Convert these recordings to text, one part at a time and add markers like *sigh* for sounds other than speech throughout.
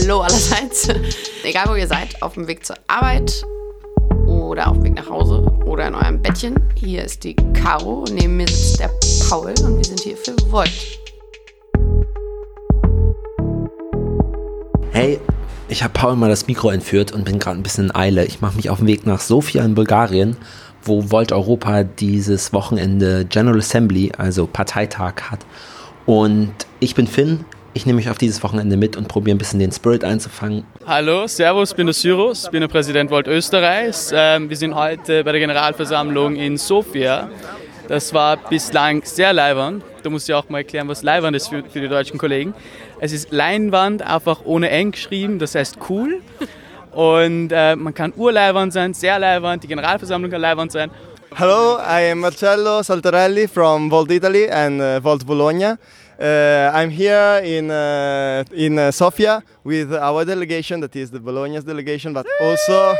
Hallo allerseits. Egal wo ihr seid, auf dem Weg zur Arbeit oder auf dem Weg nach Hause oder in eurem Bettchen. Hier ist die Caro, neben mir sitzt der Paul und wir sind hier für Volt. Hey, ich habe Paul mal das Mikro entführt und bin gerade ein bisschen in Eile. Ich mache mich auf den Weg nach Sofia in Bulgarien, wo Volt Europa dieses Wochenende General Assembly, also Parteitag hat. Und ich bin Finn, ich nehme mich auf dieses Wochenende mit und probiere ein bisschen den Spirit einzufangen. Hallo, Servus, ich bin der Cyrus, ich bin der Präsident Volt Österreichs. Ähm, wir sind heute bei der Generalversammlung in Sofia. Das war bislang sehr leibernd. Da muss ich auch mal erklären, was leibernd ist für, für die deutschen Kollegen. Es ist Leinwand, einfach ohne eng geschrieben, das heißt cool. Und äh, man kann urleibernd sein, sehr leibernd, die Generalversammlung kann leibernd sein. Hello, I am Marcello Saltarelli from Volt Italy and uh, Volt Bologna. Uh, I'm here in uh, in uh, Sofia with our delegation, that is the Bologna's delegation, but also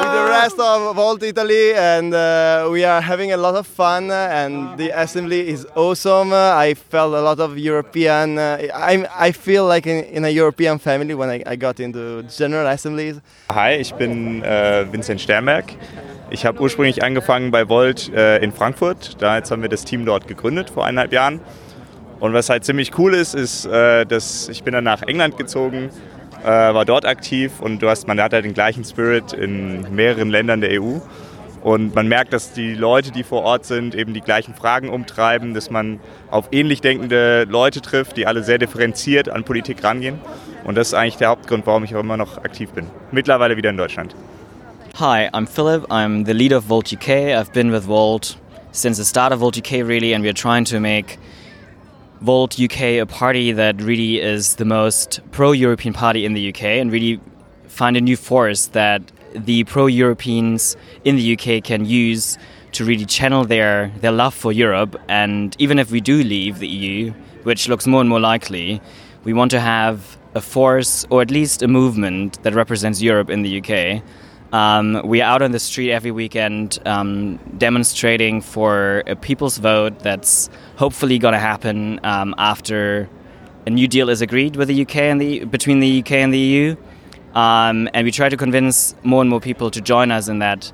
with the rest of Volt Italy, and uh, we are having a lot of fun. And the assembly is awesome. I felt a lot of European. I'm I feel like in, in, a European family when I, I got into general assemblies. Hi, ich bin äh, Vincent Sternberg. Ich habe ursprünglich angefangen bei Volt äh, in Frankfurt. Da jetzt haben wir das Team dort gegründet vor eineinhalb Jahren. Und was halt ziemlich cool ist, ist, äh, dass ich bin dann nach England gezogen, äh, war dort aktiv und du hast, man hat halt den gleichen Spirit in mehreren Ländern der EU. Und man merkt, dass die Leute, die vor Ort sind, eben die gleichen Fragen umtreiben, dass man auf ähnlich denkende Leute trifft, die alle sehr differenziert an Politik rangehen. Und das ist eigentlich der Hauptgrund, warum ich auch immer noch aktiv bin. Mittlerweile wieder in Deutschland. Hi, I'm Philip. I'm the leader of Volt UK. I've been with Volt since the start of Volt UK, really, and we're trying to make Volt UK a party that really is the most pro European party in the UK and really find a new force that the pro Europeans in the UK can use to really channel their, their love for Europe. And even if we do leave the EU, which looks more and more likely, we want to have a force or at least a movement that represents Europe in the UK um, we are out on the street every weekend um, demonstrating for a people's vote that's hopefully going to happen um, after a new deal is agreed with the UK and the between the UK and the EU. Um, and we try to convince more and more people to join us in that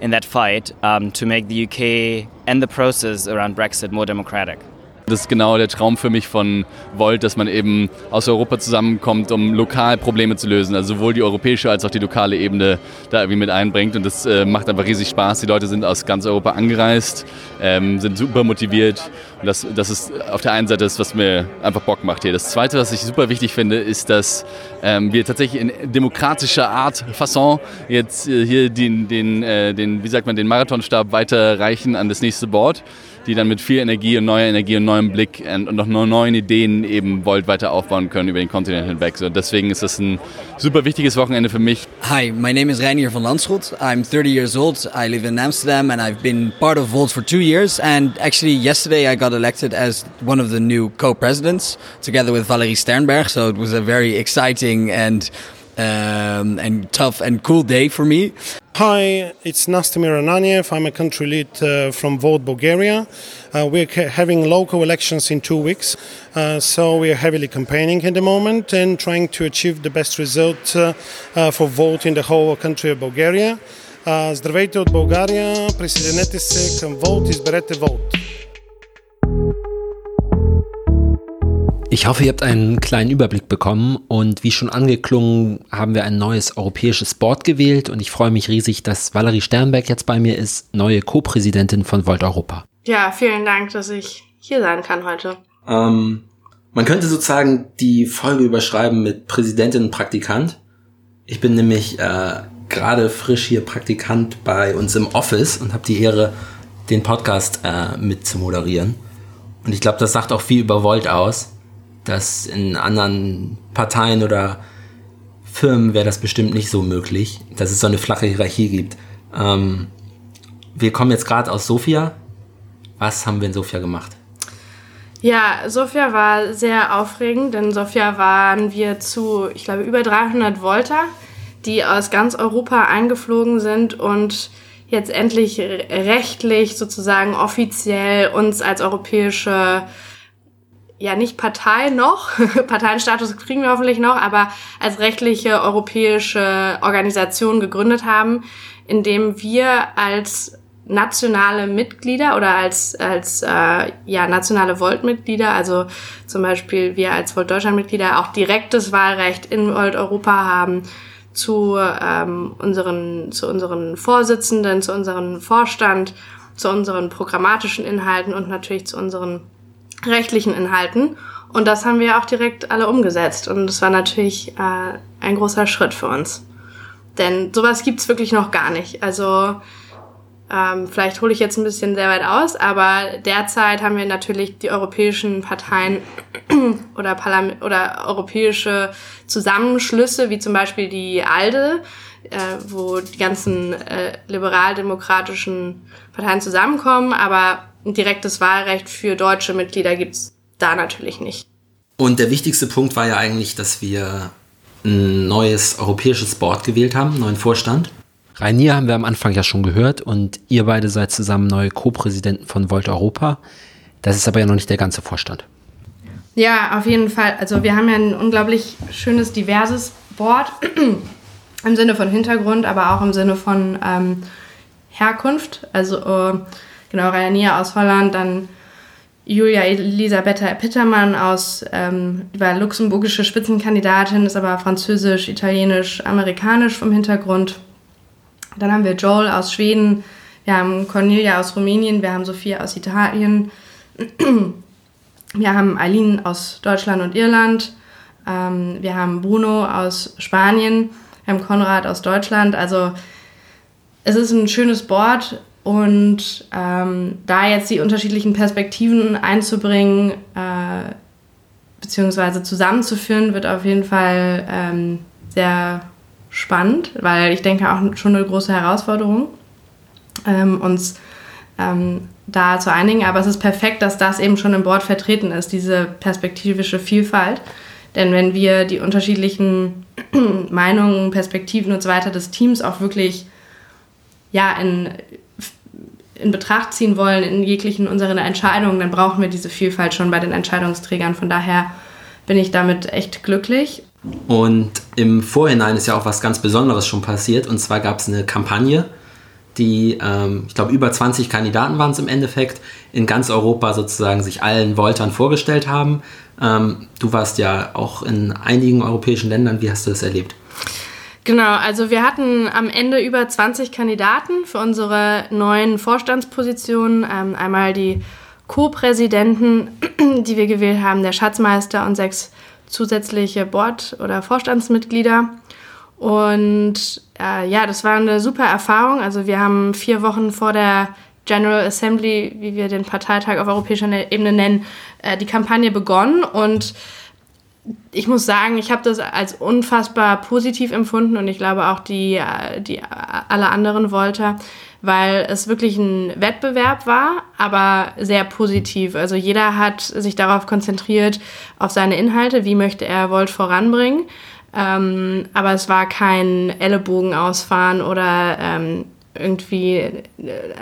in that fight um, to make the UK and the process around Brexit more democratic. Das ist genau der Traum für mich von Volt, dass man eben aus Europa zusammenkommt, um lokal Probleme zu lösen. Also sowohl die europäische als auch die lokale Ebene da irgendwie mit einbringt. Und das äh, macht einfach riesig Spaß. Die Leute sind aus ganz Europa angereist, ähm, sind super motiviert. Und das, das ist auf der einen Seite das, was mir einfach Bock macht hier. Das Zweite, was ich super wichtig finde, ist, dass ähm, wir tatsächlich in demokratischer Art, Fasson, jetzt äh, hier den, den, äh, den, wie sagt man, den Marathonstab weiterreichen an das nächste Board die dann mit viel Energie und neuer Energie und neuem Blick und, noch neuen Ideen eben Volt weiter aufbauen können über den Kontinent hinweg. So, deswegen ist das ein super wichtiges Wochenende für mich. Hi, my name is Reinier van Landschot. I'm 30 years old. I live in Amsterdam and I've been part of Volt for two years. And actually, yesterday I got elected as one of the new co-presidents together with Valerie Sternberg. So it was a very exciting and um, and tough and cool day for me. Hi, it's Nastimir Ananiev. I'm a country lead uh, from Vote Bulgaria. Uh, we're having local elections in two weeks, uh, so we are heavily campaigning at the moment and trying to achieve the best result uh, uh, for vote in the whole country of Bulgaria. Uh, здравейте от България, присъединете се към Vote, изберете Vote. Ich hoffe, ihr habt einen kleinen Überblick bekommen und wie schon angeklungen, haben wir ein neues europäisches Board gewählt und ich freue mich riesig, dass Valerie Sternberg jetzt bei mir ist, neue Co-Präsidentin von Volt Europa. Ja, vielen Dank, dass ich hier sein kann heute. Ähm, man könnte sozusagen die Folge überschreiben mit Präsidentin und Praktikant. Ich bin nämlich äh, gerade frisch hier Praktikant bei uns im Office und habe die Ehre, den Podcast äh, mit zu moderieren. Und ich glaube, das sagt auch viel über Volt aus dass in anderen Parteien oder Firmen wäre das bestimmt nicht so möglich, dass es so eine flache Hierarchie gibt. Ähm, wir kommen jetzt gerade aus Sofia. Was haben wir in Sofia gemacht? Ja, Sofia war sehr aufregend. In Sofia waren wir zu, ich glaube, über 300 Volter, die aus ganz Europa eingeflogen sind und jetzt endlich rechtlich sozusagen offiziell uns als europäische ja nicht Partei noch, *laughs* Parteienstatus kriegen wir hoffentlich noch, aber als rechtliche europäische Organisation gegründet haben, indem wir als nationale Mitglieder oder als, als äh, ja, nationale Volt-Mitglieder, also zum Beispiel wir als Volt Deutschland-Mitglieder auch direktes Wahlrecht in Volt Europa haben zu ähm, unseren, zu unseren Vorsitzenden, zu unserem Vorstand, zu unseren programmatischen Inhalten und natürlich zu unseren rechtlichen Inhalten. Und das haben wir auch direkt alle umgesetzt. Und das war natürlich äh, ein großer Schritt für uns. Denn sowas gibt's wirklich noch gar nicht. Also ähm, vielleicht hole ich jetzt ein bisschen sehr weit aus, aber derzeit haben wir natürlich die europäischen Parteien *clears throat* oder, Parlament oder europäische Zusammenschlüsse, wie zum Beispiel die ALDE, äh, wo die ganzen äh, liberal-demokratischen Parteien zusammenkommen, aber ein direktes Wahlrecht für deutsche Mitglieder gibt's da natürlich nicht. Und der wichtigste Punkt war ja eigentlich, dass wir ein neues europäisches Board gewählt haben, einen neuen Vorstand. Rainier haben wir am Anfang ja schon gehört und ihr beide seid zusammen neue Co-Präsidenten von Volt Europa. Das ist aber ja noch nicht der ganze Vorstand. Ja, auf jeden Fall. Also wir haben ja ein unglaublich schönes, diverses Board *clears throat* im Sinne von Hintergrund, aber auch im Sinne von ähm, Herkunft. Also äh, genau, Rainier aus Holland, dann Julia Elisabetta Pittermann aus, ähm, die war luxemburgische Spitzenkandidatin, ist aber französisch, italienisch, amerikanisch vom Hintergrund. Dann haben wir Joel aus Schweden, wir haben Cornelia aus Rumänien, wir haben Sophia aus Italien, wir haben Eileen aus Deutschland und Irland, ähm, wir haben Bruno aus Spanien, wir haben Konrad aus Deutschland. Also es ist ein schönes Board und ähm, da jetzt die unterschiedlichen Perspektiven einzubringen, äh, beziehungsweise zusammenzuführen, wird auf jeden Fall ähm, sehr spannend, weil ich denke auch schon eine große Herausforderung, ähm, uns ähm, da zu einigen. Aber es ist perfekt, dass das eben schon im Board vertreten ist, diese perspektivische Vielfalt. Denn wenn wir die unterschiedlichen *clears throat* Meinungen, Perspektiven und so weiter des Teams auch wirklich ja, in, in Betracht ziehen wollen in jeglichen unseren Entscheidungen, dann brauchen wir diese Vielfalt schon bei den Entscheidungsträgern. Von daher bin ich damit echt glücklich. Und im Vorhinein ist ja auch was ganz Besonderes schon passiert. Und zwar gab es eine Kampagne, die, ähm, ich glaube, über 20 Kandidaten waren es im Endeffekt, in ganz Europa sozusagen sich allen Voltern vorgestellt haben. Ähm, du warst ja auch in einigen europäischen Ländern. Wie hast du das erlebt? Genau, also wir hatten am Ende über 20 Kandidaten für unsere neuen Vorstandspositionen. Ähm, einmal die Co-Präsidenten, *clears throat* die wir gewählt haben, der Schatzmeister und sechs zusätzliche Board- oder Vorstandsmitglieder. Und äh, ja, das war eine super Erfahrung. Also wir haben vier Wochen vor der General Assembly, wie wir den Parteitag auf europäischer ne-, Ebene nennen, äh, die Kampagne begonnen. Und ich muss sagen, ich habe das als unfassbar positiv empfunden und ich glaube auch die, äh, die alle anderen Volter, weil es wirklich ein Wettbewerb war, aber sehr positiv. Also jeder hat sich darauf konzentriert, auf seine Inhalte, wie möchte er Volt voranbringen. Ähm, aber es war kein Ellenbogen ausfahren oder ähm, irgendwie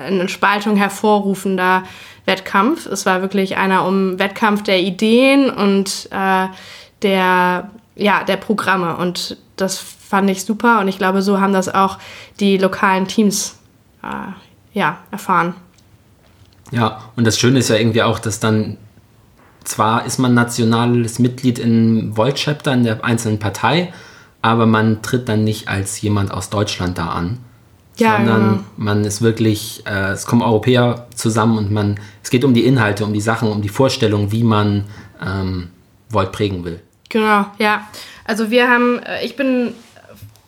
eine Spaltung hervorrufender Wettkampf. Es war wirklich einer um Wettkampf der Ideen und äh, der, ja, der Programme. Und das fand ich super und ich glaube, so haben das auch die lokalen Teams äh, ja, erfahren. Ja, und das Schöne ist ja irgendwie auch, dass dann zwar ist man nationales Mitglied in Volt-Chapter in der einzelnen Partei, aber man tritt dann nicht als jemand aus Deutschland da an. Ja, sondern genau. man ist wirklich, äh, es kommen Europäer zusammen und man, es geht um die Inhalte, um die Sachen, um die Vorstellung, wie man ähm, Volt prägen will. Genau, ja. Also wir haben, äh, ich bin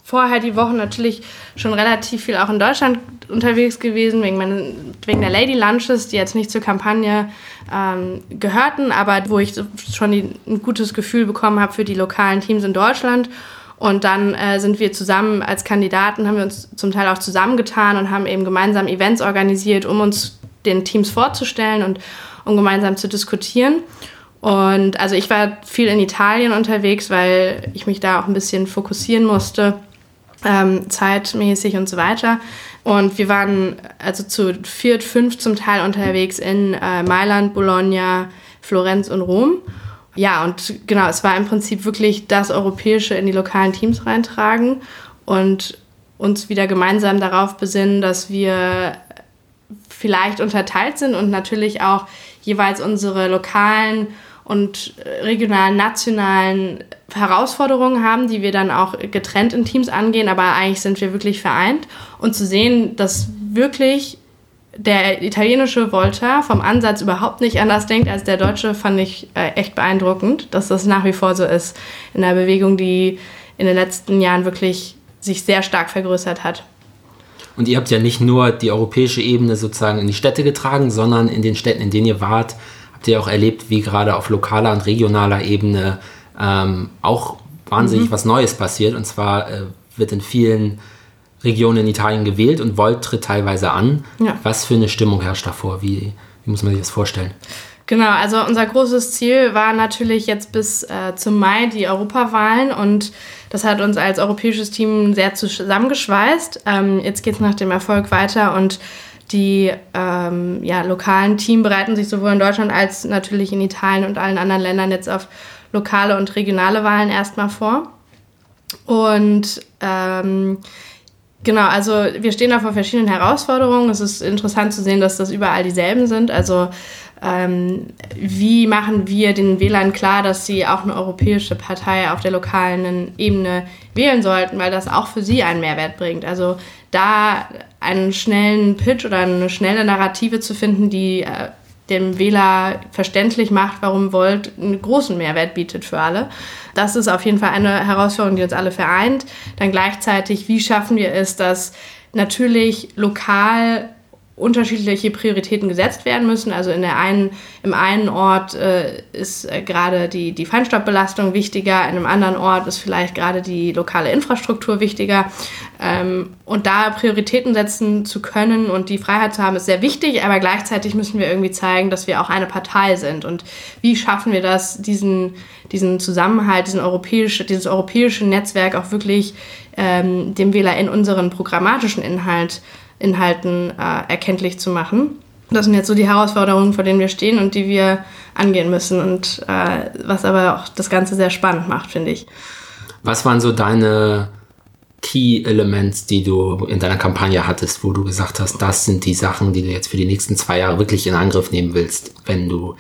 vorher die Woche natürlich schon relativ viel auch in Deutschland unterwegs gewesen, wegen, meinen, wegen der Lady Lunches, die jetzt nicht zur Kampagne ähm, gehörten, aber wo ich schon die, ein gutes Gefühl bekommen habe für die lokalen Teams in Deutschland. Und dann äh, sind wir zusammen als Kandidaten, haben wir uns zum Teil auch zusammengetan und haben eben gemeinsam Events organisiert, um uns den Teams vorzustellen und um gemeinsam zu diskutieren. Und also ich war viel in Italien unterwegs, weil ich mich da auch ein bisschen fokussieren musste, ähm, zeitmäßig und so weiter. Und wir waren also zu viert, fünf zum Teil unterwegs in äh, Mailand, Bologna, Florenz und Rom. Ja, und genau, es war im Prinzip wirklich das Europäische in die lokalen Teams reintragen und uns wieder gemeinsam darauf besinnen, dass wir vielleicht unterteilt sind und natürlich auch jeweils unsere lokalen und regionalen, nationalen Herausforderungen haben, die wir dann auch getrennt in Teams angehen, aber eigentlich sind wir wirklich vereint und zu sehen, dass wirklich der italienische Volta vom Ansatz überhaupt nicht anders denkt als der deutsche, fand ich äh, echt beeindruckend, dass das nach wie vor so ist in der Bewegung, die in den letzten Jahren wirklich sich sehr stark vergrößert hat. Und ihr habt ja nicht nur die europäische Ebene sozusagen in die Städte getragen, sondern in den Städten, in denen ihr wart, habt ihr auch erlebt, wie gerade auf lokaler und regionaler Ebene ähm, auch wahnsinnig mhm. was Neues passiert. Und zwar äh, wird in vielen Regionen in Italien gewählt und Volt tritt teilweise an. Ja. Was für eine Stimmung herrscht davor? Wie, wie muss man sich das vorstellen? Genau, also unser großes Ziel war natürlich jetzt bis äh, zum Mai die Europawahlen und das hat uns als europäisches Team sehr zusammengeschweißt. Ähm, jetzt geht es nach dem Erfolg weiter und die ähm, ja, lokalen Teams bereiten sich sowohl in Deutschland als natürlich in Italien und allen anderen Ländern jetzt auf lokale und regionale Wahlen erstmal vor. Und ähm, Genau, also wir stehen da vor verschiedenen Herausforderungen. Es ist interessant zu sehen, dass das überall dieselben sind. Also ähm, wie machen wir den Wählern klar, dass sie auch eine europäische Partei auf der lokalen Ebene wählen sollten, weil das auch für sie einen Mehrwert bringt. Also da einen schnellen Pitch oder eine schnelle Narrative zu finden, die äh, dem Wähler verständlich macht, warum Volt einen großen Mehrwert bietet für alle. Das ist auf jeden Fall eine Herausforderung, die uns alle vereint. Dann gleichzeitig, wie schaffen wir es, dass natürlich lokal unterschiedliche Prioritäten gesetzt werden müssen. Also in der einen, im einen Ort äh, ist äh, gerade die, die Feinstaubbelastung wichtiger, in einem anderen Ort ist vielleicht gerade die lokale Infrastruktur wichtiger. Ähm, und da Prioritäten setzen zu können und die Freiheit zu haben, ist sehr wichtig, aber gleichzeitig müssen wir irgendwie zeigen, dass wir auch eine Partei sind. Und wie schaffen wir das, diesen, diesen Zusammenhalt, diesen europäische, dieses europäische Netzwerk auch wirklich ähm, dem Wähler in unseren programmatischen Inhalt Inhalten äh, erkenntlich zu machen. Das sind jetzt so die Herausforderungen, vor denen wir stehen und die wir angehen müssen und äh, was aber auch das Ganze sehr spannend macht, finde ich. Was waren so deine Key Elements, die du in deiner Kampagne hattest, wo du gesagt hast, das sind die Sachen, die du jetzt für die nächsten zwei Jahre wirklich in Angriff nehmen willst, wenn du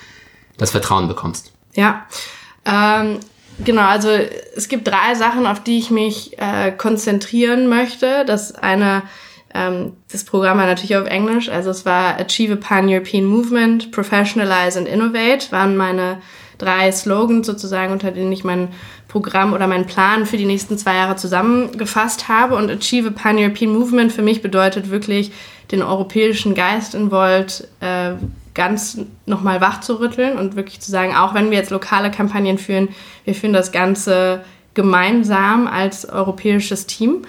das Vertrauen bekommst? Ja, ähm, genau. Also es gibt drei Sachen, auf die ich mich äh, konzentrieren möchte. Das eine das Programm war natürlich auf Englisch, also es war Achieve a Pan-European Movement, Professionalize and Innovate, waren meine drei Slogans sozusagen, unter denen ich mein Programm oder meinen Plan für die nächsten zwei Jahre zusammengefasst habe. Und Achieve a Pan-European Movement für mich bedeutet wirklich, den europäischen Geist in Volt äh, ganz nochmal wach zu rütteln und wirklich zu sagen, auch wenn wir jetzt lokale Kampagnen führen, wir führen das Ganze gemeinsam als europäisches Team.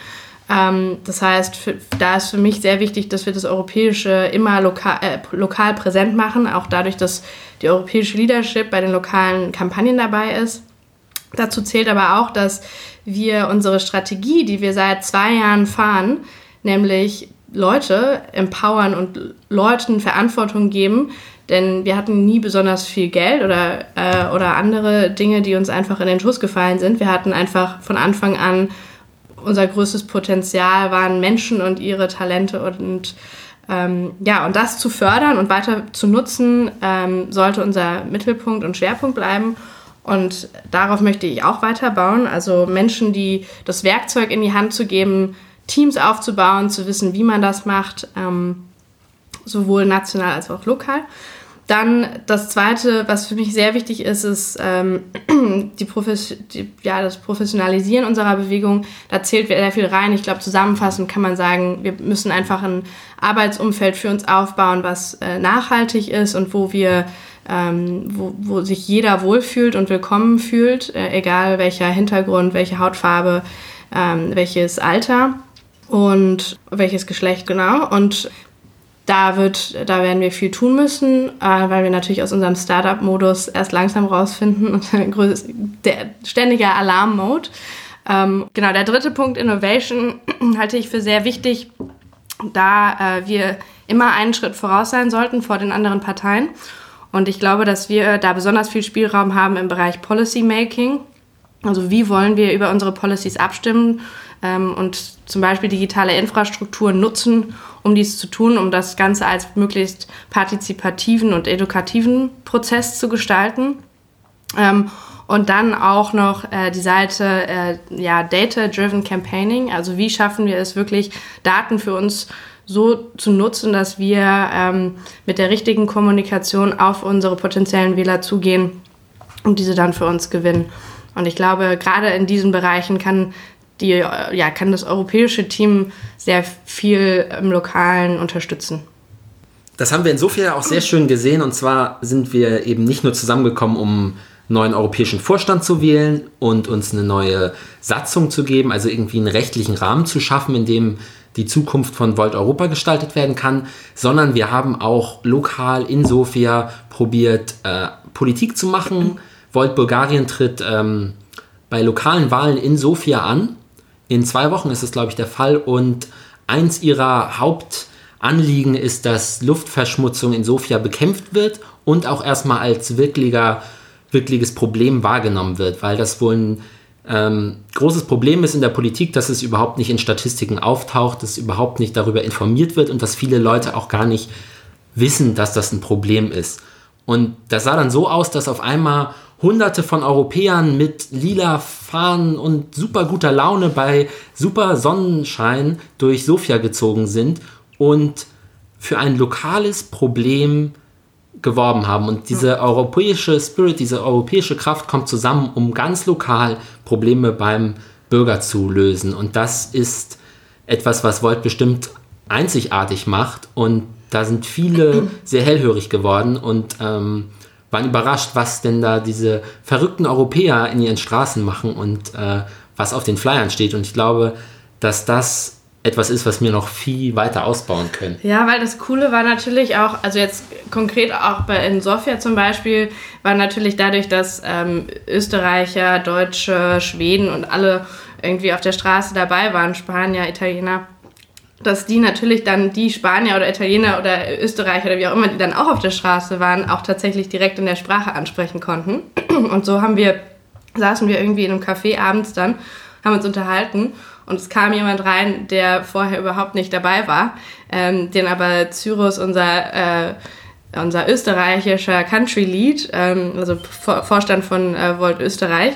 Ähm, das heißt, für, da ist für mich sehr wichtig, dass wir das Europäische immer loka äh, lokal präsent machen, auch dadurch, dass die europäische Leadership bei den lokalen Kampagnen dabei ist. Dazu zählt aber auch, dass wir unsere Strategie, die wir seit zwei Jahren fahren, nämlich Leute empowern und Leuten Verantwortung geben, denn wir hatten nie besonders viel Geld oder, äh, oder andere Dinge, die uns einfach in den Schuss gefallen sind. Wir hatten einfach von Anfang an unser größtes Potenzial waren Menschen und ihre Talente und ähm, ja, und das zu fördern und weiter zu nutzen, ähm, sollte unser Mittelpunkt und Schwerpunkt bleiben. Und darauf möchte ich auch weiterbauen. Also Menschen, die das Werkzeug in die Hand zu geben, Teams aufzubauen, zu wissen, wie man das macht, ähm, sowohl national als auch lokal. Dann das Zweite, was für mich sehr wichtig ist, ist ähm, *clears throat* die Profes die, ja, das Professionalisieren unserer Bewegung. Da zählt sehr viel rein. Ich glaube, zusammenfassend kann man sagen, wir müssen einfach ein Arbeitsumfeld für uns aufbauen, was äh, nachhaltig ist und wo wir ähm, wo, wo sich jeder wohlfühlt und willkommen fühlt, äh, egal welcher Hintergrund, welche Hautfarbe, ähm, welches Alter und welches Geschlecht genau. Und da wird, da werden wir viel tun müssen, äh, weil wir natürlich aus unserem Startup-Modus erst langsam rausfinden und der ständige Alarm-Mode. Ähm, genau, der dritte Punkt, Innovation, *clears throat* halte ich für sehr wichtig, da äh, wir immer einen Schritt voraus sein sollten vor den anderen Parteien. Und ich glaube, dass wir da besonders viel Spielraum haben im Bereich Policy Making. Also wie wollen wir über unsere Policies abstimmen und zum Beispiel digitale Infrastruktur nutzen, um dies zu tun, um das Ganze als möglichst partizipativen und edukativen Prozess zu gestalten. Ähm, und dann auch noch äh, die Seite äh, ja, Data-Driven Campaigning. Also wie schaffen wir es wirklich, Daten für uns so zu nutzen, dass wir ähm, mit der richtigen Kommunikation auf unsere potenziellen Wähler zugehen und diese dann für uns gewinnen. Und ich glaube, gerade in diesen Bereichen kann die, ja, kann das europäische Team sehr viel im Lokalen unterstützen. Das haben wir in Sofia auch sehr schön gesehen. Und zwar sind wir eben nicht nur zusammengekommen, um neuen europäischen Vorstand zu wählen und uns eine neue Satzung zu geben, also irgendwie einen rechtlichen Rahmen zu schaffen, in dem die Zukunft von Volt Europa gestaltet werden kann, sondern wir haben auch lokal in Sofia probiert, äh, Politik zu machen. Volt Bulgarien tritt ähm, bei lokalen Wahlen in Sofia an. In zwei Wochen ist es, glaube ich, der Fall. Und eins ihrer Hauptanliegen ist, dass Luftverschmutzung in Sofia bekämpft wird und auch erstmal als wirklicher wirkliches Problem wahrgenommen wird, weil das wohl ein ähm, großes Problem ist in der Politik, dass es überhaupt nicht in Statistiken auftaucht, dass überhaupt nicht darüber informiert wird und dass viele Leute auch gar nicht wissen, dass das ein Problem ist. Und das sah dann so aus, dass auf einmal hunderte von Europäern mit lila Fahnen und super guter Laune bei super Sonnenschein durch Sofia gezogen sind und für ein lokales Problem geworben haben. Und diese europäische Spirit, diese europäische Kraft kommt zusammen, um ganz lokal Probleme beim Bürger zu lösen. Und das ist etwas, was Volt bestimmt einzigartig macht. Und da sind viele *clears throat* sehr hellhörig geworden und ähm, waren überrascht, was denn da diese verrückten Europäer in ihren Straßen machen und äh, was auf den Flyern steht. Und ich glaube, dass das etwas ist, was wir noch viel weiter ausbauen können. Ja, weil das Coole war natürlich auch, also jetzt konkret auch bei in Sofia zum Beispiel, war natürlich dadurch, dass ähm, Österreicher, Deutsche, Schweden und alle irgendwie auf der Straße dabei waren, Spanier, Italiener, dass die natürlich dann die Spanier oder Italiener oder Österreicher oder wie auch immer, die dann auch auf der Straße waren, auch tatsächlich direkt in der Sprache ansprechen konnten. *clears throat* Und so haben wir, saßen wir irgendwie in einem Café abends dann, haben uns unterhalten und es kam jemand rein, der vorher überhaupt nicht dabei war, ähm, den aber Cyrus, unser, äh, unser österreichischer Country Lead, ähm, also Vorstand von äh, Volt Österreich,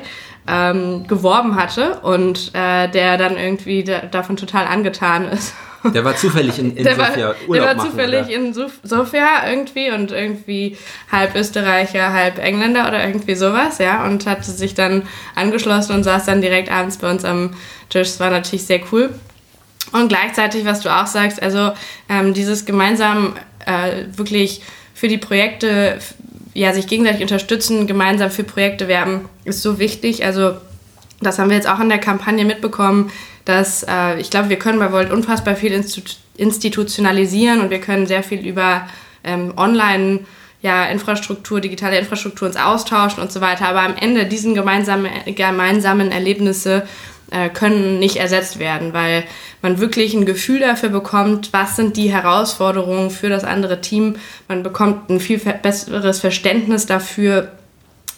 ähm, geworben hatte und äh, der dann irgendwie da, davon total angetan ist der war zufällig in, in der Sofia war, Urlaub Der war machen, zufällig oder? in Sofia irgendwie und irgendwie halb Österreicher, halb Engländer oder irgendwie sowas, ja, und hat sich dann angeschlossen und saß dann direkt abends bei uns am Tisch. Das war natürlich sehr cool. Und gleichzeitig, was du auch sagst, also ähm, dieses gemeinsam äh, wirklich für die Projekte, ja, sich gegenseitig unterstützen, gemeinsam für Projekte werben, ist so wichtig. Also das haben wir jetzt auch in der Kampagne mitbekommen, dass äh, ich glaube, wir können bei Volt unfassbar viel institutionalisieren und wir können sehr viel über ähm, Online- ja, Infrastruktur, digitale Infrastruktur uns austauschen und so weiter. Aber am Ende diesen gemeinsamen, gemeinsamen Erlebnisse äh, können nicht ersetzt werden, weil man wirklich ein Gefühl dafür bekommt, was sind die Herausforderungen für das andere Team. Man bekommt ein viel besseres Verständnis dafür,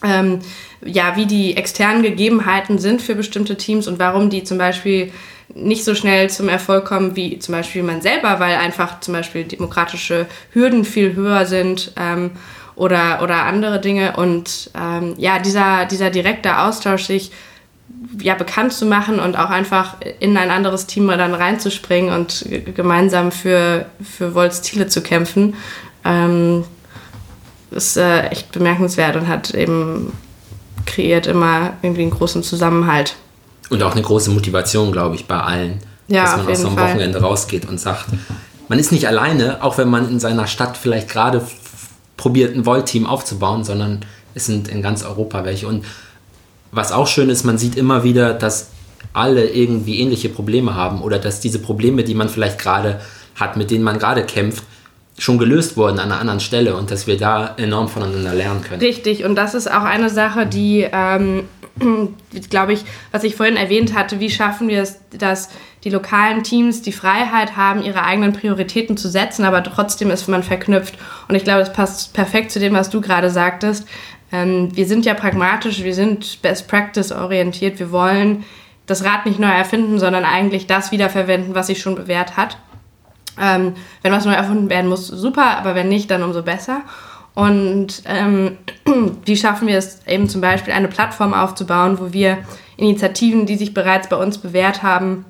ähm, ja, wie die externen Gegebenheiten sind für bestimmte Teams und warum die zum Beispiel nicht so schnell zum Erfolg kommen wie zum Beispiel man selber, weil einfach zum Beispiel demokratische Hürden viel höher sind ähm, oder, oder andere Dinge. Und ähm, ja, dieser, dieser direkte Austausch, sich ja, bekannt zu machen und auch einfach in ein anderes Team dann reinzuspringen und gemeinsam für, für Volts Ziele zu kämpfen, ähm, ist äh, echt bemerkenswert und hat eben kreiert immer irgendwie einen großen Zusammenhalt. Und auch eine große Motivation, glaube ich, bei allen. Ja, dass man aus so einem Fall. Wochenende rausgeht und sagt, man ist nicht alleine, auch wenn man in seiner Stadt vielleicht gerade probiert, ein Volt-Team aufzubauen, sondern es sind in ganz Europa welche. Und was auch schön ist, man sieht immer wieder, dass alle irgendwie ähnliche Probleme haben oder dass diese Probleme, die man vielleicht gerade hat, mit denen man gerade kämpft, schon gelöst wurden an einer anderen Stelle und dass wir da enorm voneinander lernen können. Richtig, und das ist auch eine Sache, die ähm, *clears throat* glaube ich, was ich vorhin erwähnt hatte, wie schaffen wir es, dass die lokalen Teams die Freiheit haben, ihre eigenen Prioritäten zu setzen, aber trotzdem ist man verknüpft. Und ich glaube, das passt perfekt zu dem, was du gerade sagtest. Ähm, wir sind ja pragmatisch, wir sind Best Practice orientiert, wir wollen das Rad nicht neu erfinden, sondern eigentlich das wiederverwenden, was sich schon bewährt hat. Ähm, wenn was neu erfunden werden muss, super, aber wenn nicht, dann umso besser. Und ähm, *clears throat* wie schaffen wir es eben zum Beispiel eine Plattform aufzubauen, wo wir Initiativen, die sich bereits bei uns bewährt haben,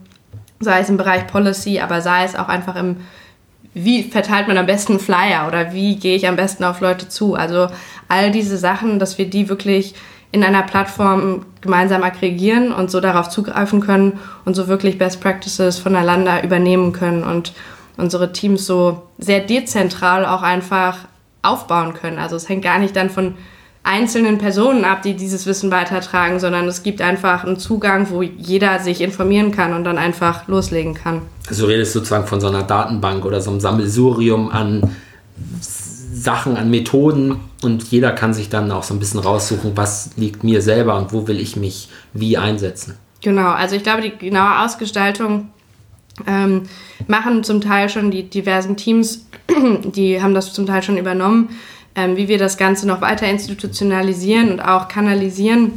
sei es im Bereich Policy, aber sei es auch einfach im, wie verteilt man am besten Flyer oder wie gehe ich am besten auf Leute zu. Also all diese Sachen, dass wir die wirklich in einer Plattform gemeinsam aggregieren und so darauf zugreifen können und so wirklich Best Practices voneinander übernehmen können und unsere Teams so sehr dezentral auch einfach aufbauen können. Also es hängt gar nicht dann von einzelnen Personen ab, die dieses Wissen weitertragen, sondern es gibt einfach einen Zugang, wo jeder sich informieren kann und dann einfach loslegen kann. Also du redest sozusagen von so einer Datenbank oder so einem Sammelsurium an Sachen, an Methoden und jeder kann sich dann auch so ein bisschen raussuchen, was liegt mir selber und wo will ich mich wie einsetzen. Genau, also ich glaube, die genaue Ausgestaltung ähm, machen zum Teil schon die diversen Teams, *clears throat* die haben das zum Teil schon übernommen, ähm, wie wir das Ganze noch weiter institutionalisieren und auch kanalisieren.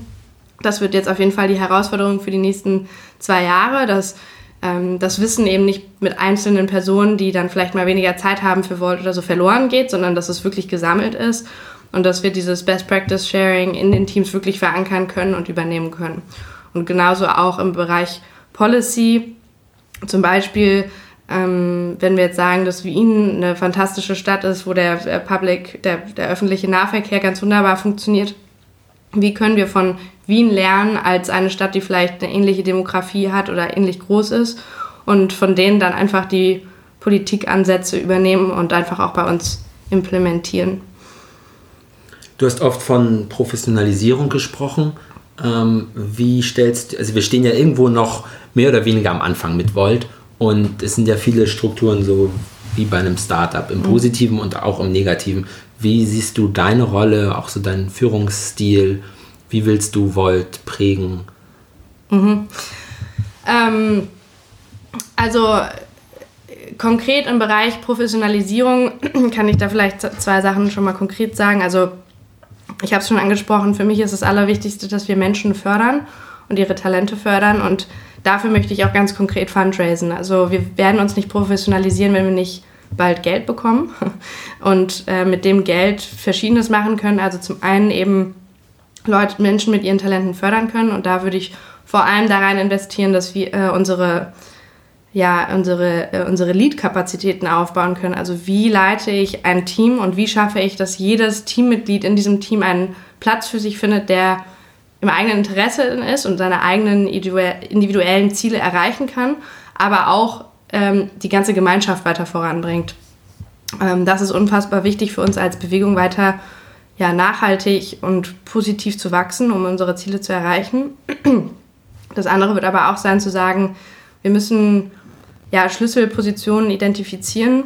Das wird jetzt auf jeden Fall die Herausforderung für die nächsten zwei Jahre, dass ähm, das Wissen eben nicht mit einzelnen Personen, die dann vielleicht mal weniger Zeit haben für Volt oder so verloren geht, sondern dass es wirklich gesammelt ist und dass wir dieses Best Practice Sharing in den Teams wirklich verankern können und übernehmen können. Und genauso auch im Bereich Policy zum Beispiel, ähm, wenn wir jetzt sagen, dass Wien eine fantastische Stadt ist, wo der, der Public, der, der öffentliche Nahverkehr ganz wunderbar funktioniert, wie können wir von Wien lernen als eine Stadt, die vielleicht eine ähnliche Demografie hat oder ähnlich groß ist und von denen dann einfach die Politikansätze übernehmen und einfach auch bei uns implementieren. Du hast oft von Professionalisierung gesprochen. Ähm, wie stellst also wir stehen ja irgendwo noch mehr oder weniger am Anfang mit Volt und es sind ja viele Strukturen so wie bei einem Startup im mhm. Positiven und auch im Negativen. Wie siehst du deine Rolle, auch so deinen Führungsstil? Wie willst du Volt prägen? Mhm. Ähm, also konkret im Bereich Professionalisierung *clears throat* kann ich da vielleicht zwei Sachen schon mal konkret sagen. Also ich habe es schon angesprochen, für mich ist das Allerwichtigste, dass wir Menschen fördern und ihre Talente fördern und dafür möchte ich auch ganz konkret fundraisen. Also wir werden uns nicht professionalisieren, wenn wir nicht bald Geld bekommen *laughs* und äh, mit dem Geld Verschiedenes machen können. Also zum einen eben Leute, Menschen mit ihren Talenten fördern können und da würde ich vor allem da rein investieren, dass wir äh, unsere ja, unsere, äh, unsere Lead-Kapazitäten aufbauen können. Also wie leite ich ein Team und wie schaffe ich, dass jedes Teammitglied in diesem Team einen Platz für sich findet, der im eigenen Interesse ist und seine eigenen individuellen Ziele erreichen kann, aber auch ähm, die ganze Gemeinschaft weiter voranbringt. Ähm, das ist unfassbar wichtig für uns als Bewegung weiter ja, nachhaltig und positiv zu wachsen, um unsere Ziele zu erreichen. Das andere wird aber auch sein zu sagen, wir müssen ja, Schlüsselpositionen identifizieren,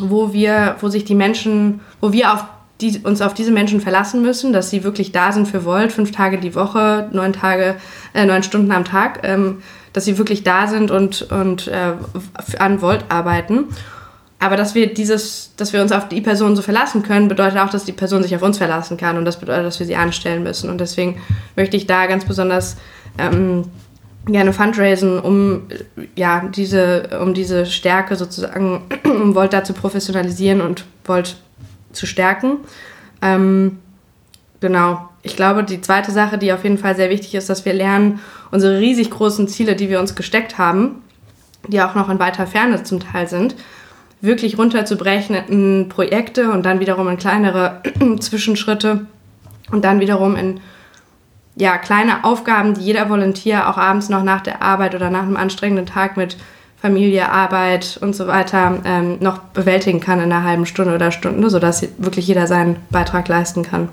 wo wir, wo sich die Menschen, wo wir auf die, uns auf diese Menschen verlassen müssen, dass sie wirklich da sind für Volt, fünf Tage die Woche, neun Tage, äh, neun Stunden am Tag, ähm, dass sie wirklich da sind und, und äh, an Volt arbeiten. Aber dass wir dieses, dass wir uns auf die Person so verlassen können, bedeutet auch, dass die Person sich auf uns verlassen kann und das bedeutet, dass wir sie anstellen müssen. Und deswegen möchte ich da ganz besonders ähm, gerne fundraisen, um ja diese, um diese Stärke sozusagen, *clears throat* um Volt da zu professionalisieren und Volt zu stärken. Ähm, genau. Ich glaube, die zweite Sache, die auf jeden Fall sehr wichtig ist, dass wir lernen, unsere riesig großen Ziele, die wir uns gesteckt haben, die auch noch in weiter Ferne zum Teil sind, wirklich runterzubrechen in Projekte und dann wiederum in kleinere *clears throat* Zwischenschritte und dann wiederum in ja, kleine Aufgaben, die jeder Volontier auch abends noch nach der Arbeit oder nach einem anstrengenden Tag mit Familie, Arbeit und so weiter ähm, noch bewältigen kann in einer halben Stunde oder Stunde, sodass wirklich jeder seinen Beitrag leisten kann.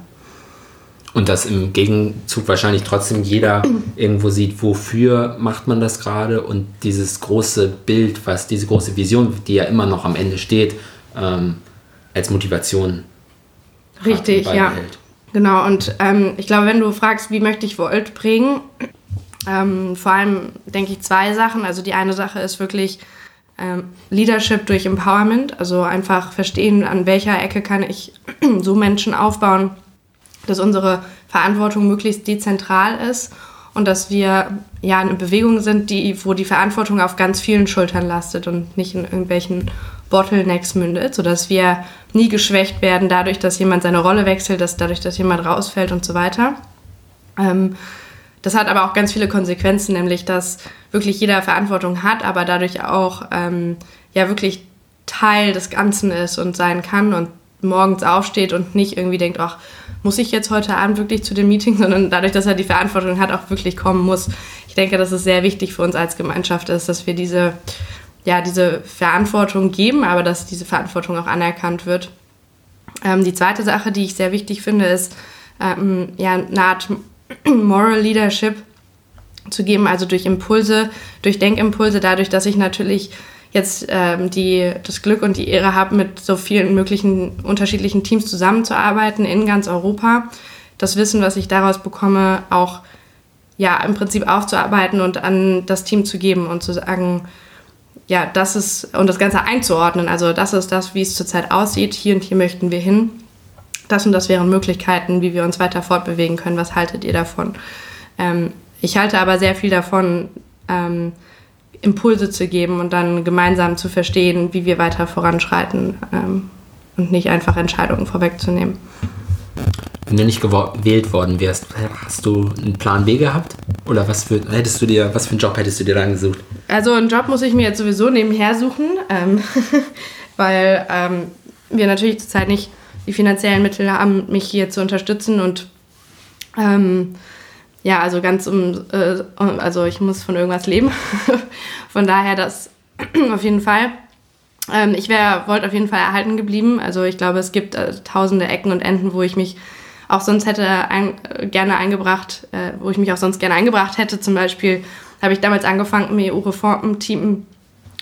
Und dass im Gegenzug wahrscheinlich trotzdem jeder irgendwo sieht, wofür macht man das gerade und dieses große Bild, was diese große Vision, die ja immer noch am Ende steht, ähm, als Motivation. Richtig, ja. Genau, und ähm, ich glaube, wenn du fragst, wie möchte ich Volt prägen, ähm, vor allem denke ich zwei Sachen. Also die eine Sache ist wirklich ähm, Leadership durch Empowerment, also einfach verstehen, an welcher Ecke kann ich *clears throat* so Menschen aufbauen, dass unsere Verantwortung möglichst dezentral ist und dass wir ja eine Bewegung sind, die, wo die Verantwortung auf ganz vielen Schultern lastet und nicht in irgendwelchen Bottlenecks mündet, sodass wir nie geschwächt werden dadurch, dass jemand seine Rolle wechselt, dass dadurch, dass jemand rausfällt und so weiter. Ähm, das hat aber auch ganz viele Konsequenzen, nämlich dass wirklich jeder Verantwortung hat, aber dadurch auch ähm, ja wirklich Teil des Ganzen ist und sein kann und morgens aufsteht und nicht irgendwie denkt, ach, muss ich jetzt heute Abend wirklich zu dem Meeting, *laughs* sondern dadurch, dass er die Verantwortung hat, auch wirklich kommen muss. Ich denke, dass es sehr wichtig für uns als Gemeinschaft ist, dass wir diese, ja, diese Verantwortung geben, aber dass diese Verantwortung auch anerkannt wird. Ähm, die zweite Sache, die ich sehr wichtig finde, ist ähm, ja, eine Art *clears throat* Moral Leadership zu geben, also durch Impulse, durch Denkimpulse, dadurch, dass ich natürlich jetzt ähm, die, das Glück und die Ehre habe, mit so vielen möglichen unterschiedlichen Teams zusammenzuarbeiten in ganz Europa. Das Wissen, was ich daraus bekomme, auch ja im Prinzip aufzuarbeiten und an das Team zu geben und zu sagen, ja, das ist, und das Ganze einzuordnen. Also das ist das, wie es zurzeit aussieht. Hier und hier möchten wir hin das und das wären Möglichkeiten, wie wir uns weiter fortbewegen können. Was haltet ihr davon? Ähm, ich halte aber sehr viel davon, ähm, Impulse zu geben und dann gemeinsam zu verstehen, wie wir weiter voranschreiten ähm, und nicht einfach Entscheidungen vorwegzunehmen. Wenn du nicht gewählt worden wärst, hast du einen Plan B gehabt? Oder was für, hättest du dir, was für einen Job hättest du dir dann gesucht? Also einen Job muss ich mir jetzt sowieso nebenher suchen, ähm, *laughs* weil ähm, wir natürlich zurzeit nicht die finanziellen Mittel haben, mich hier zu unterstützen und ähm, ja, also ganz um, äh, also ich muss von irgendwas leben. *laughs* von daher das *clears throat* auf jeden Fall. Ähm, ich wäre, wollte auf jeden Fall erhalten geblieben. Also ich glaube, es gibt äh, tausende Ecken und Enden, wo ich mich auch sonst hätte ein, äh, gerne eingebracht, äh, wo ich mich auch sonst gerne eingebracht hätte. Zum Beispiel habe ich damals angefangen, im EU-Reformen-Team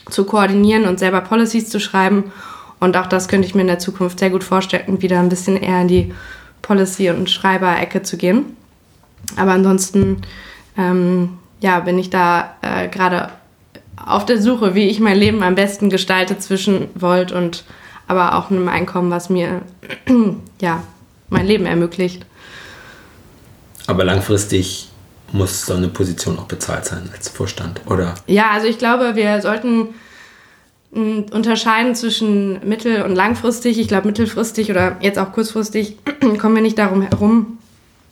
zu koordinieren und selber Policies zu schreiben. Und auch das könnte ich mir in der Zukunft sehr gut vorstellen, wieder ein bisschen eher in die Policy- und Schreiber-Ecke zu gehen. Aber ansonsten ähm, ja, bin ich da äh, gerade auf der Suche, wie ich mein Leben am besten gestalte zwischen Volt und aber auch einem Einkommen, was mir *clears throat* ja, mein Leben ermöglicht. Aber langfristig muss so eine Position auch bezahlt sein als Vorstand, oder? Ja, also ich glaube, wir sollten unterscheiden zwischen mittel- und langfristig. Ich glaube, mittelfristig oder jetzt auch kurzfristig *clears throat* kommen wir nicht darum herum,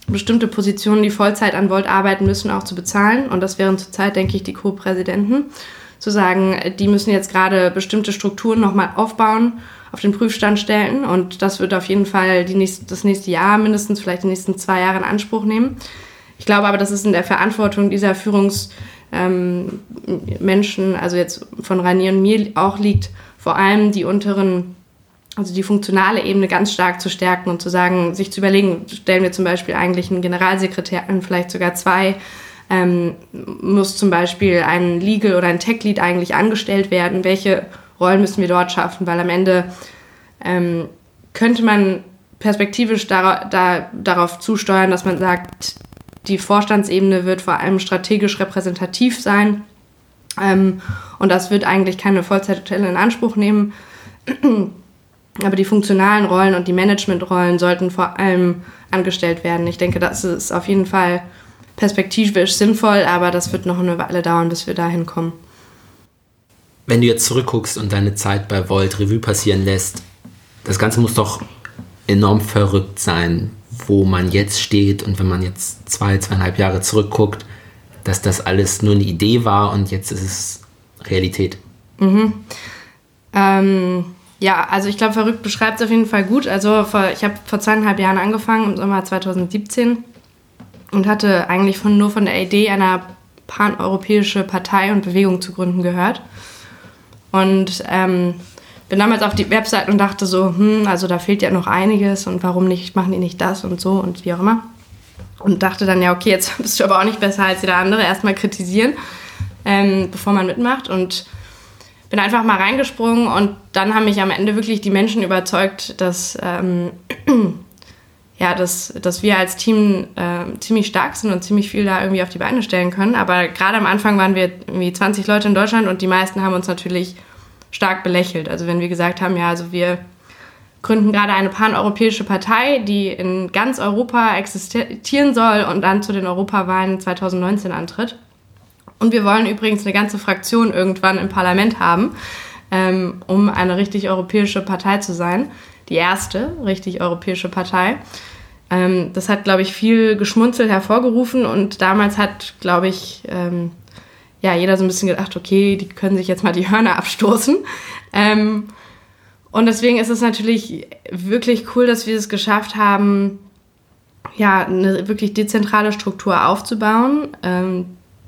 bestimmte Positionen, die Vollzeit an Volt arbeiten müssen, auch zu bezahlen. Und das wären zurzeit, denke ich, die Co-Präsidenten. Zu sagen, die müssen jetzt gerade bestimmte Strukturen nochmal aufbauen, auf den Prüfstand stellen. Und das wird auf jeden Fall die nächste, das nächste Jahr, mindestens vielleicht die nächsten zwei Jahre in Anspruch nehmen. Ich glaube aber, das ist in der Verantwortung dieser Führungs- ähm, also jetzt von Ranier und mir auch liegt, vor allem die unteren, also die funktionale Ebene ganz stark zu stärken und zu sagen, sich zu überlegen, stellen wir zum Beispiel eigentlich einen Generalsekretär an, vielleicht sogar zwei, ähm, muss zum Beispiel ein Legal oder ein Tech-Lead eigentlich angestellt werden, welche Rollen müssen wir dort schaffen, weil am Ende ähm, könnte man perspektivisch dar da, darauf zusteuern, dass man sagt, die Vorstandsebene wird vor allem strategisch repräsentativ sein. Ähm, und das wird eigentlich keine Vollzeitstelle in Anspruch nehmen. *clears throat* Aber die funktionalen Rollen und die Managementrollen sollten vor allem angestellt werden. Ich denke, das ist auf jeden Fall perspektivisch sinnvoll, aber das wird noch eine Weile dauern, bis wir dahin kommen. Wenn du jetzt zurückguckst und deine Zeit bei Volt Revue passieren lässt, das Ganze muss doch enorm verrückt sein, wo man jetzt steht und wenn man jetzt zwei, zweieinhalb Jahre zurückguckt, dass das alles nur eine Idee war und jetzt ist es Realität. Mhm. Ähm, ja, also ich glaube, verrückt beschreibt es auf jeden Fall gut. Also vor, ich habe vor zweieinhalb Jahren angefangen, im Sommer 2017, und hatte eigentlich von, nur von der Idee einer paneuropäische Partei und Bewegung zu gründen gehört. Und ähm, bin damals auf die Website und dachte so, hm, also da fehlt ja noch einiges und warum nicht, machen die nicht das und so und wie auch immer. Und dachte dann, ja, okay, jetzt *laughs* bist du aber auch nicht besser als jeder andere, erstmal kritisieren, ähm, bevor man mitmacht. Und bin einfach mal reingesprungen und dann haben mich am Ende wirklich die Menschen überzeugt, dass, ähm, *clears throat* ja, dass, dass wir als Team äh, ziemlich stark sind und ziemlich viel da irgendwie auf die Beine stellen können. Aber gerade am Anfang waren wir irgendwie 20 Leute in Deutschland und die meisten haben uns natürlich stark belächelt. Also wenn wir gesagt haben, ja, also wir gründen gerade eine paneuropäische Partei, die in ganz Europa existieren soll und dann zu den Europawahlen 2019 antritt. Und wir wollen übrigens eine ganze Fraktion irgendwann im Parlament haben, ähm, um eine richtig europäische Partei zu sein. Die erste richtig europäische Partei. Ähm, das hat, glaube ich, viel Geschmunzel hervorgerufen und damals hat, glaube ich, ähm, ja, jeder so ein bisschen gedacht, okay, die können sich jetzt mal die Hörner abstoßen. Ähm, und deswegen ist es natürlich wirklich cool, dass wir es geschafft haben, ja, eine wirklich dezentrale Struktur aufzubauen, ähm,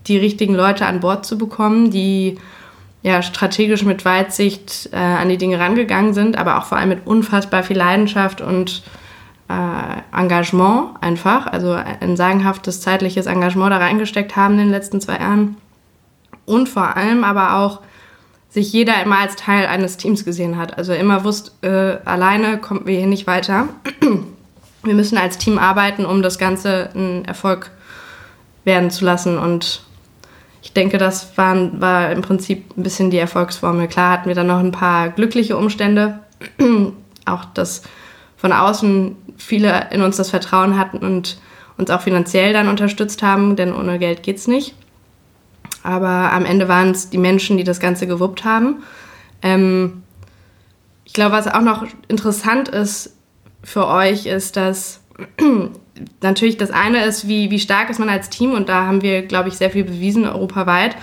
die richtigen Leute an Bord zu bekommen, die ja, strategisch mit Weitsicht äh, an die Dinge rangegangen sind, aber auch vor allem mit unfassbar viel Leidenschaft und äh, Engagement einfach, also ein sagenhaftes zeitliches Engagement da reingesteckt haben in den letzten zwei Jahren. Und vor allem aber auch sich jeder immer als Teil eines Teams gesehen hat. Also immer wusste, äh, alleine kommen wir hier nicht weiter. wir müssen als Team arbeiten, um das Ganze ein Erfolg werden zu lassen. Und ich denke, das waren, war im Prinzip ein bisschen die Erfolgsformel. Klar hatten wir dann noch ein paar glückliche Umstände. *clears throat* auch, dass von außen viele in uns das Vertrauen hatten und uns auch finanziell dann unterstützt haben, denn ohne Geld geht's nicht. Aber am Ende waren es die Menschen, die das Ganze gewuppt haben. Ähm, ich glaube, was auch noch interessant ist für euch, ist, dass natürlich das eine ist, wie, wie stark ist man als Team und da haben wir, glaube ich, sehr viel bewiesen europaweit,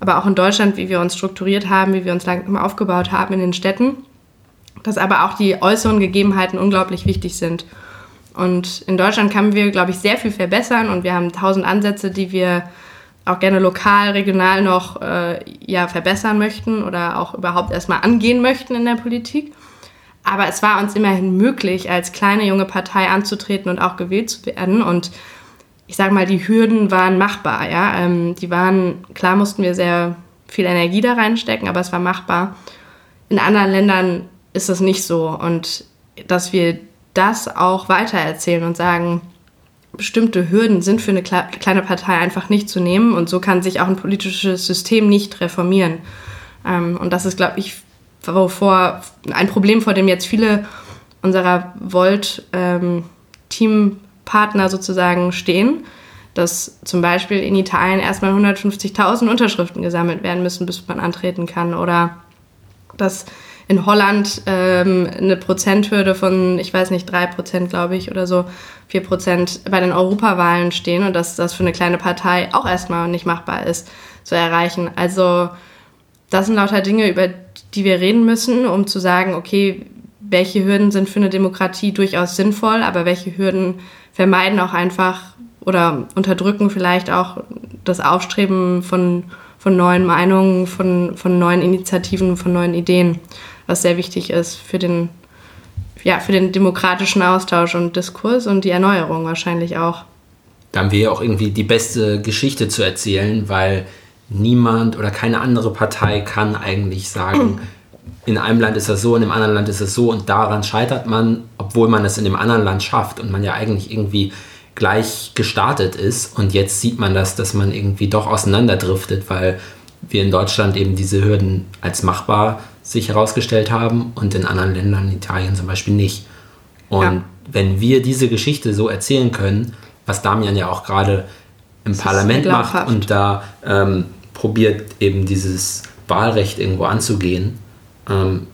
aber auch in Deutschland, wie wir uns strukturiert haben, wie wir uns langsam aufgebaut haben in den Städten, dass aber auch die äußeren Gegebenheiten unglaublich wichtig sind. Und in Deutschland können wir, glaube ich, sehr viel verbessern und wir haben tausend Ansätze, die wir auch gerne lokal, regional noch äh, ja, verbessern möchten oder auch überhaupt erstmal angehen möchten in der Politik. Aber es war uns immerhin möglich, als kleine junge Partei anzutreten und auch gewählt zu werden. Und ich sage mal, die Hürden waren machbar. Ja? Ähm, die waren, klar mussten wir sehr viel Energie da reinstecken, aber es war machbar. In anderen Ländern ist das nicht so. Und dass wir das auch weitererzählen und sagen, bestimmte Hürden sind für eine kleine Partei einfach nicht zu nehmen und so kann sich auch ein politisches System nicht reformieren. Ähm, und das ist, glaube ich, wovor ein Problem, vor dem jetzt viele unserer Volt-Teampartner ähm, sozusagen stehen, dass zum Beispiel in Italien erstmal 150.000 Unterschriften gesammelt werden müssen, bis man antreten kann oder dass in Holland ähm, eine Prozenthürde von, ich weiß nicht, drei Prozent, glaube ich, oder so, vier Prozent bei den Europawahlen stehen und dass das für eine kleine Partei auch erstmal nicht machbar ist zu erreichen. Also das sind lauter Dinge, über die wir reden müssen, um zu sagen, okay, welche Hürden sind für eine Demokratie durchaus sinnvoll, aber welche Hürden vermeiden auch einfach oder unterdrücken vielleicht auch das Aufstreben von, von neuen Meinungen, von, von neuen Initiativen, von neuen Ideen was sehr wichtig ist für den, ja, für den demokratischen Austausch und Diskurs und die Erneuerung wahrscheinlich auch. Da haben wir ja auch irgendwie die beste Geschichte zu erzählen, weil niemand oder keine andere Partei kann eigentlich sagen, in einem Land ist das so, in dem anderen Land ist es so und daran scheitert man, obwohl man es in dem anderen Land schafft und man ja eigentlich irgendwie gleich gestartet ist und jetzt sieht man das, dass man irgendwie doch auseinanderdriftet, weil wir in Deutschland eben diese Hürden als machbar sich herausgestellt haben und in anderen Ländern, Italien zum Beispiel nicht. Und ja. wenn wir diese Geschichte so erzählen können, was Damian ja auch gerade im das Parlament macht und da ähm, probiert eben dieses Wahlrecht irgendwo anzugehen, ähm,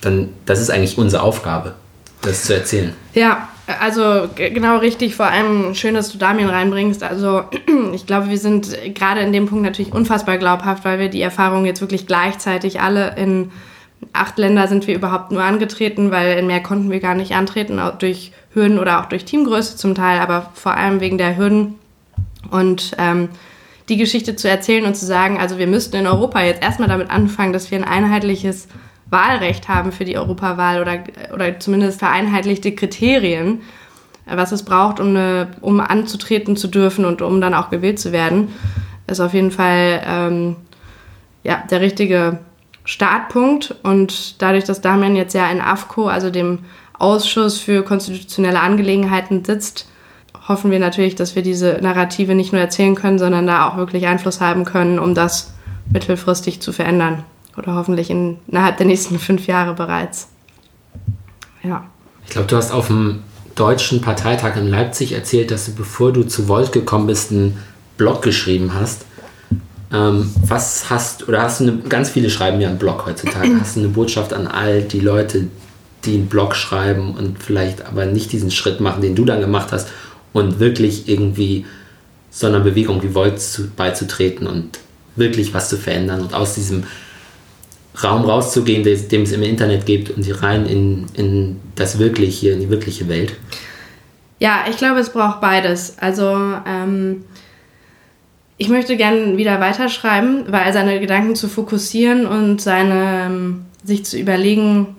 dann das ist eigentlich unsere Aufgabe, das zu erzählen. Ja, also genau richtig, vor allem schön, dass du Damien reinbringst. Also *clears throat* ich glaube, wir sind gerade in dem Punkt natürlich unfassbar glaubhaft, weil wir die Erfahrung jetzt wirklich gleichzeitig alle in acht Länder sind wir überhaupt nur angetreten, weil in mehr konnten wir gar nicht antreten, auch durch Hürden oder auch durch Teamgröße zum Teil, aber vor allem wegen der Hürden. Und ähm, die Geschichte zu erzählen und zu sagen, also wir müssten in Europa jetzt erstmal damit anfangen, dass wir ein einheitliches Wahlrecht haben für die Europawahl oder, oder zumindest vereinheitlichte Kriterien, was es braucht, um, eine, um anzutreten zu dürfen und um dann auch gewählt zu werden, ist auf jeden Fall ähm, ja, der richtige Startpunkt. Und dadurch, dass Damian jetzt ja in AFCO, also dem Ausschuss für konstitutionelle Angelegenheiten sitzt, hoffen wir natürlich, dass wir diese Narrative nicht nur erzählen können, sondern da auch wirklich Einfluss haben können, um das mittelfristig zu verändern. Oder hoffentlich in, innerhalb der nächsten fünf Jahre bereits. Ja. Ich glaube, du hast auf dem Deutschen Parteitag in Leipzig erzählt, dass du, bevor du zu Volt gekommen bist, einen Blog geschrieben hast. Ähm, was hast, oder hast du eine, ganz viele schreiben ja einen Blog heutzutage. *clears throat* Hast du eine Botschaft an all die Leute, die einen Blog schreiben und vielleicht aber nicht diesen Schritt machen, den du dann gemacht hast und wirklich irgendwie so einer Bewegung wie zu, beizutreten und wirklich was zu verändern und aus diesem Raum rauszugehen, dem es im Internet gibt und rein in, in das Wirkliche, in die wirkliche Welt? Ja, ich glaube, es braucht beides. Also ähm, ich möchte gerne wieder weiterschreiben, weil seine Gedanken zu fokussieren und seine, ähm, sich zu überlegen,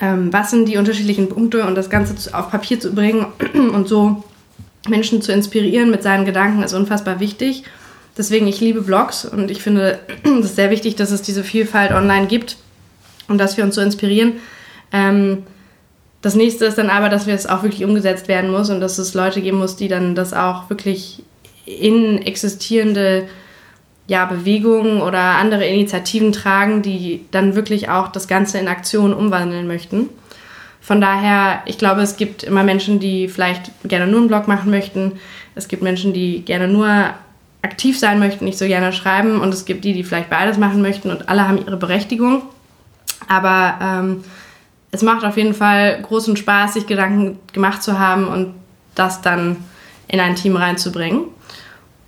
ähm, was sind die unterschiedlichen Punkte und das Ganze auf Papier zu bringen *clears throat* und so Menschen zu inspirieren mit seinen Gedanken ist unfassbar wichtig. Deswegen, ich liebe Blogs und ich finde *clears throat* es sehr wichtig, dass es diese Vielfalt online gibt und dass wir uns so inspirieren. Ähm, das nächste ist dann aber, dass es auch wirklich umgesetzt werden muss und dass es Leute geben muss, die dann das auch wirklich in existierende ja, Bewegungen oder andere Initiativen tragen, die dann wirklich auch das Ganze in Aktion umwandeln möchten. Von daher, ich glaube, es gibt immer Menschen, die vielleicht gerne nur einen Blog machen möchten. Es gibt Menschen, die gerne nur aktiv sein möchten, nicht so gerne schreiben. Und es gibt die, die vielleicht beides machen möchten und alle haben ihre Berechtigung. Aber ähm, es macht auf jeden Fall großen Spaß, sich Gedanken gemacht zu haben und das dann in ein Team reinzubringen.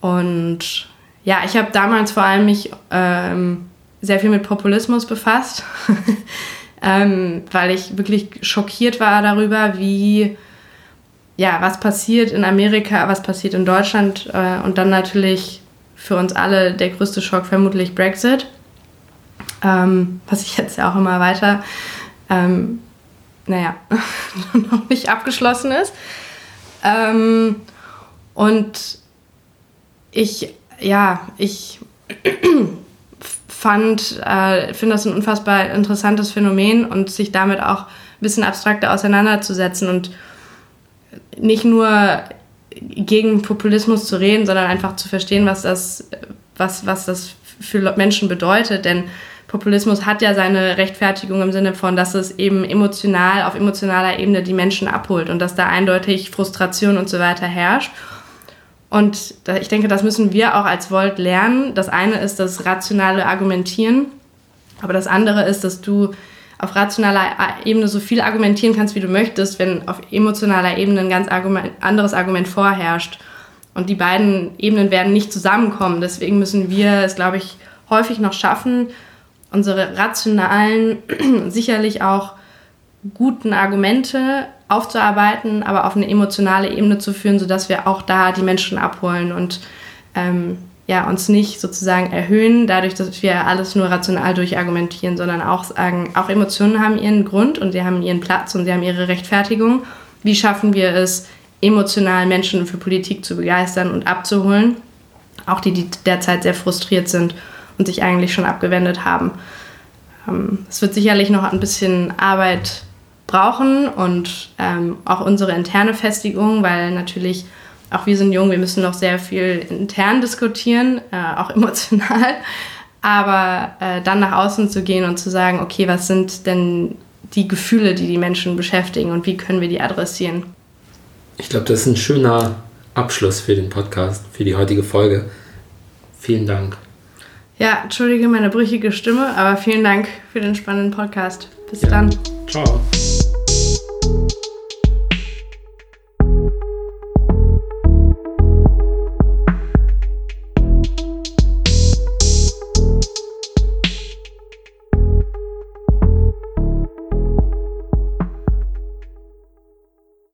Und ja, ich habe damals vor allem mich ähm, sehr viel mit Populismus befasst, *laughs* ähm, weil ich wirklich schockiert war darüber, wie ja, was passiert in Amerika, was passiert in Deutschland äh, und dann natürlich für uns alle der größte Schock vermutlich Brexit, ähm, was ich jetzt ja auch immer weiter, ähm, naja, *laughs* noch nicht abgeschlossen ist. Ähm, und ich, ja, ich fand, äh, finde das ein unfassbar interessantes Phänomen und sich damit auch ein bisschen abstrakter auseinanderzusetzen und nicht nur gegen Populismus zu reden, sondern einfach zu verstehen, was das, was, was das für Menschen bedeutet. Denn Populismus hat ja seine Rechtfertigung im Sinne von, dass es eben emotional, auf emotionaler Ebene die Menschen abholt und dass da eindeutig Frustration und so weiter herrscht. Und ich denke, das müssen wir auch als Volt lernen. Das eine ist das rationale Argumentieren, aber das andere ist, dass du auf rationaler Ebene so viel argumentieren kannst, wie du möchtest, wenn auf emotionaler Ebene ein ganz Argument, anderes Argument vorherrscht. Und die beiden Ebenen werden nicht zusammenkommen. Deswegen müssen wir es, glaube ich, häufig noch schaffen, unsere rationalen, *clears throat* sicherlich auch guten Argumente aufzuarbeiten, aber auf eine emotionale Ebene zu führen, sodass wir auch da die Menschen abholen und ähm, ja, uns nicht sozusagen erhöhen, dadurch, dass wir alles nur rational durchargumentieren, sondern auch sagen, auch Emotionen haben ihren Grund und sie haben ihren Platz und sie haben ihre Rechtfertigung. Wie schaffen wir es, emotional Menschen für Politik zu begeistern und abzuholen? Auch die, die derzeit sehr frustriert sind und sich eigentlich schon abgewendet haben. Ähm, es wird sicherlich noch ein bisschen Arbeit brauchen und ähm, auch unsere interne Festigung, weil natürlich auch wir sind jung, wir müssen noch sehr viel intern diskutieren, äh, auch *laughs* emotional. Aber äh, dann nach außen zu gehen und zu sagen, okay, was sind denn die Gefühle, die die Menschen beschäftigen und wie können wir die adressieren? Ich glaube, das ist ein schöner Abschluss für den Podcast, für die heutige Folge. Vielen Dank. Ja, entschuldige meine brüchige Stimme, aber vielen Dank für den spannenden Podcast. Bis ja. dann. Ciao. Thank you